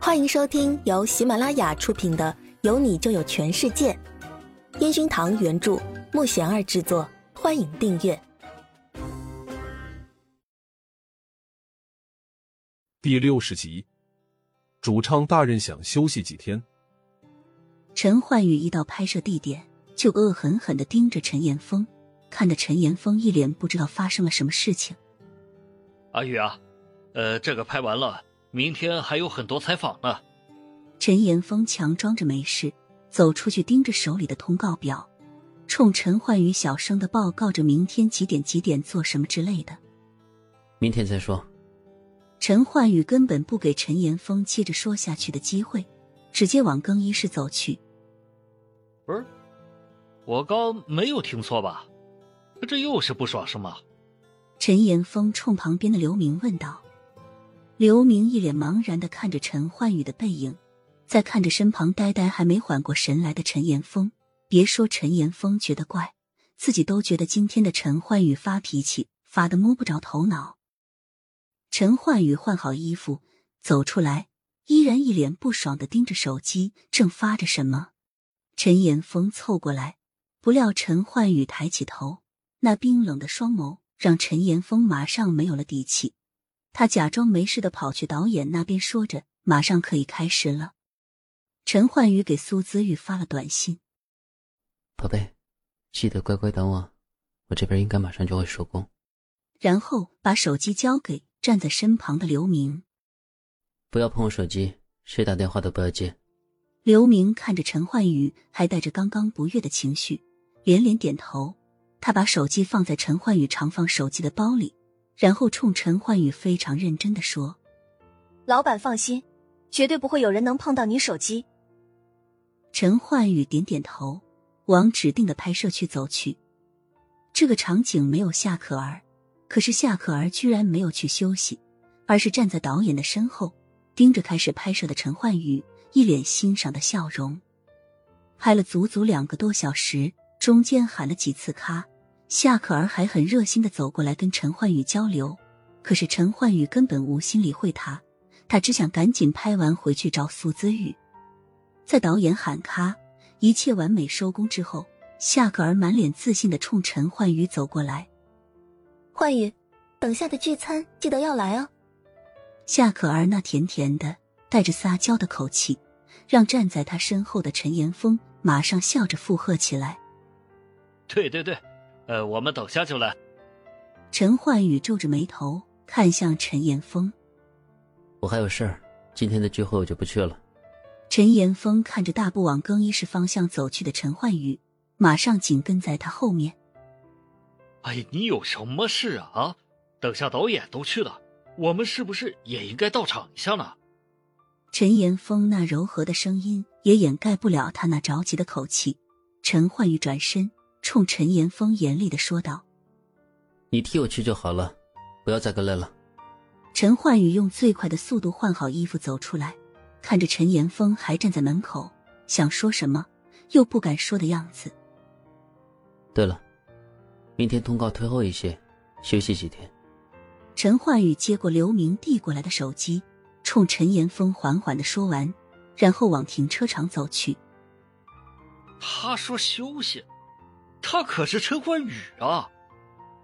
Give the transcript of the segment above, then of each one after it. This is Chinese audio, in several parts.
欢迎收听由喜马拉雅出品的《有你就有全世界》，烟熏堂原著，木贤儿制作。欢迎订阅第六十集。主唱大人想休息几天。陈焕宇一到拍摄地点，就恶狠狠的盯着陈岩峰，看得陈岩峰一脸不知道发生了什么事情。阿宇啊，呃，这个拍完了。明天还有很多采访呢。陈岩峰强装着没事，走出去盯着手里的通告表，冲陈焕宇小声的报告着明天几点几点做什么之类的。明天再说。陈焕宇根本不给陈岩峰接着说下去的机会，直接往更衣室走去。不是，我刚没有听错吧？这又是不爽是吗？陈岩峰冲旁边的刘明问道。刘明一脸茫然的看着陈焕宇的背影，再看着身旁呆呆还没缓过神来的陈岩峰。别说陈岩峰觉得怪，自己都觉得今天的陈焕宇发脾气发的摸不着头脑。陈焕宇换好衣服走出来，依然一脸不爽的盯着手机，正发着什么。陈岩峰凑过来，不料陈焕宇抬起头，那冰冷的双眸让陈岩峰马上没有了底气。他假装没事的跑去导演那边，说着：“马上可以开始了。”陈焕宇给苏姿玉发了短信：“宝贝，记得乖乖等我，我这边应该马上就会收工。”然后把手机交给站在身旁的刘明：“不要碰我手机，谁打电话都不要接。”刘明看着陈焕宇，还带着刚刚不悦的情绪，连连点头。他把手机放在陈焕宇常放手机的包里。然后冲陈焕宇非常认真的说：“老板放心，绝对不会有人能碰到你手机。”陈焕宇点点头，往指定的拍摄区走去。这个场景没有夏可儿，可是夏可儿居然没有去休息，而是站在导演的身后，盯着开始拍摄的陈焕宇，一脸欣赏的笑容。拍了足足两个多小时，中间喊了几次卡。夏可儿还很热心的走过来跟陈焕宇交流，可是陈焕宇根本无心理会他，他只想赶紧拍完回去找苏姿玉。在导演喊卡，一切完美收工之后，夏可儿满脸自信的冲陈焕宇走过来：“焕宇，等下的聚餐记得要来哦。”夏可儿那甜甜的、带着撒娇的口气，让站在他身后的陈岩峰马上笑着附和起来：“对对对。”呃，我们等下就来。陈焕宇皱着眉头看向陈岩峰：“我还有事儿，今天的聚会我就不去了。”陈岩峰看着大步往更衣室方向走去的陈焕宇，马上紧跟在他后面。“哎，你有什么事啊？啊，等下导演都去了，我们是不是也应该到场一下呢？”陈岩峰那柔和的声音也掩盖不了他那着急的口气。陈焕宇转身。冲陈岩峰严厉的说道：“你替我去就好了，不要再跟来了。”陈焕宇用最快的速度换好衣服走出来，看着陈岩峰还站在门口，想说什么又不敢说的样子。对了，明天通告推后一些，休息几天。陈焕宇接过刘明递过来的手机，冲陈岩峰缓缓的说完，然后往停车场走去。他说休息。他可是陈焕宇啊！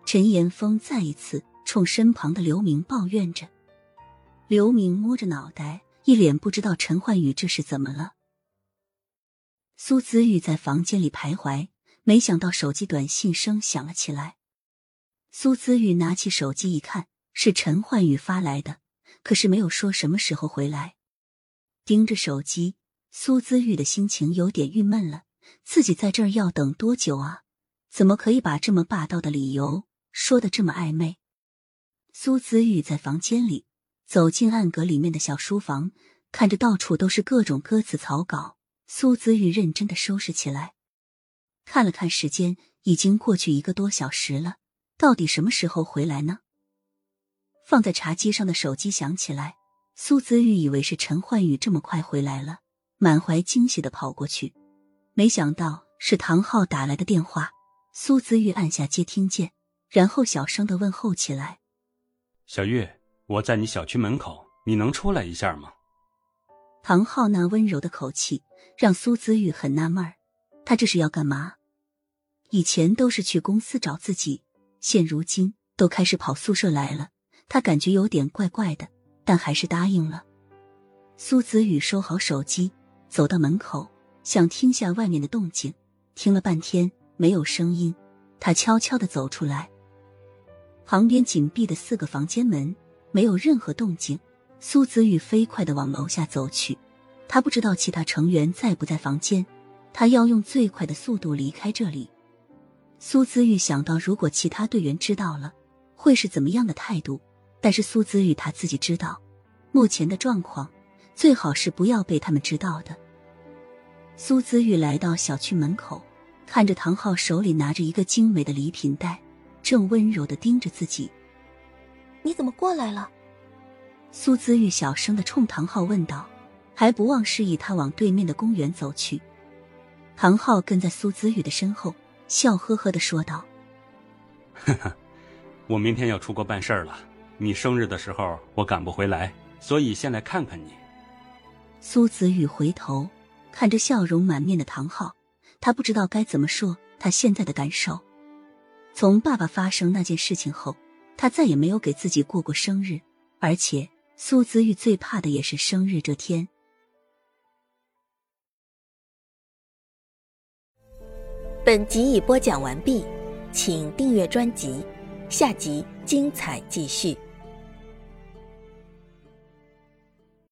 陈岩峰再一次冲身旁的刘明抱怨着。刘明摸着脑袋，一脸不知道陈焕宇这是怎么了。苏子玉在房间里徘徊，没想到手机短信声响了起来。苏子玉拿起手机一看，是陈焕宇发来的，可是没有说什么时候回来。盯着手机，苏子玉的心情有点郁闷了。自己在这儿要等多久啊？怎么可以把这么霸道的理由说的这么暧昧？苏子玉在房间里走进暗格里面的小书房，看着到处都是各种歌词草稿，苏子玉认真的收拾起来。看了看时间，已经过去一个多小时了，到底什么时候回来呢？放在茶几上的手机响起来，苏子玉以为是陈焕宇这么快回来了，满怀惊喜的跑过去，没想到是唐昊打来的电话。苏子玉按下接听键，然后小声的问候起来：“小玉，我在你小区门口，你能出来一下吗？”唐昊那温柔的口气让苏子玉很纳闷儿，他这是要干嘛？以前都是去公司找自己，现如今都开始跑宿舍来了，他感觉有点怪怪的，但还是答应了。苏子玉收好手机，走到门口，想听下外面的动静，听了半天没有声音，他悄悄的走出来。旁边紧闭的四个房间门没有任何动静。苏子玉飞快的往楼下走去，他不知道其他成员在不在房间，他要用最快的速度离开这里。苏子玉想到，如果其他队员知道了，会是怎么样的态度？但是苏子玉他自己知道，目前的状况最好是不要被他们知道的。苏子玉来到小区门口，看着唐昊手里拿着一个精美的礼品袋，正温柔的盯着自己。你怎么过来了？苏姿玉小声的冲唐昊问道，还不忘示意他往对面的公园走去。唐昊跟在苏姿玉的身后，笑呵呵的说道：“呵呵，我明天要出国办事儿了，你生日的时候我赶不回来，所以先来看看你。”苏子玉回头看着笑容满面的唐昊，他不知道该怎么说他现在的感受。从爸爸发生那件事情后，他再也没有给自己过过生日，而且。苏子玉最怕的也是生日这天。本集已播讲完毕，请订阅专辑，下集精彩继续。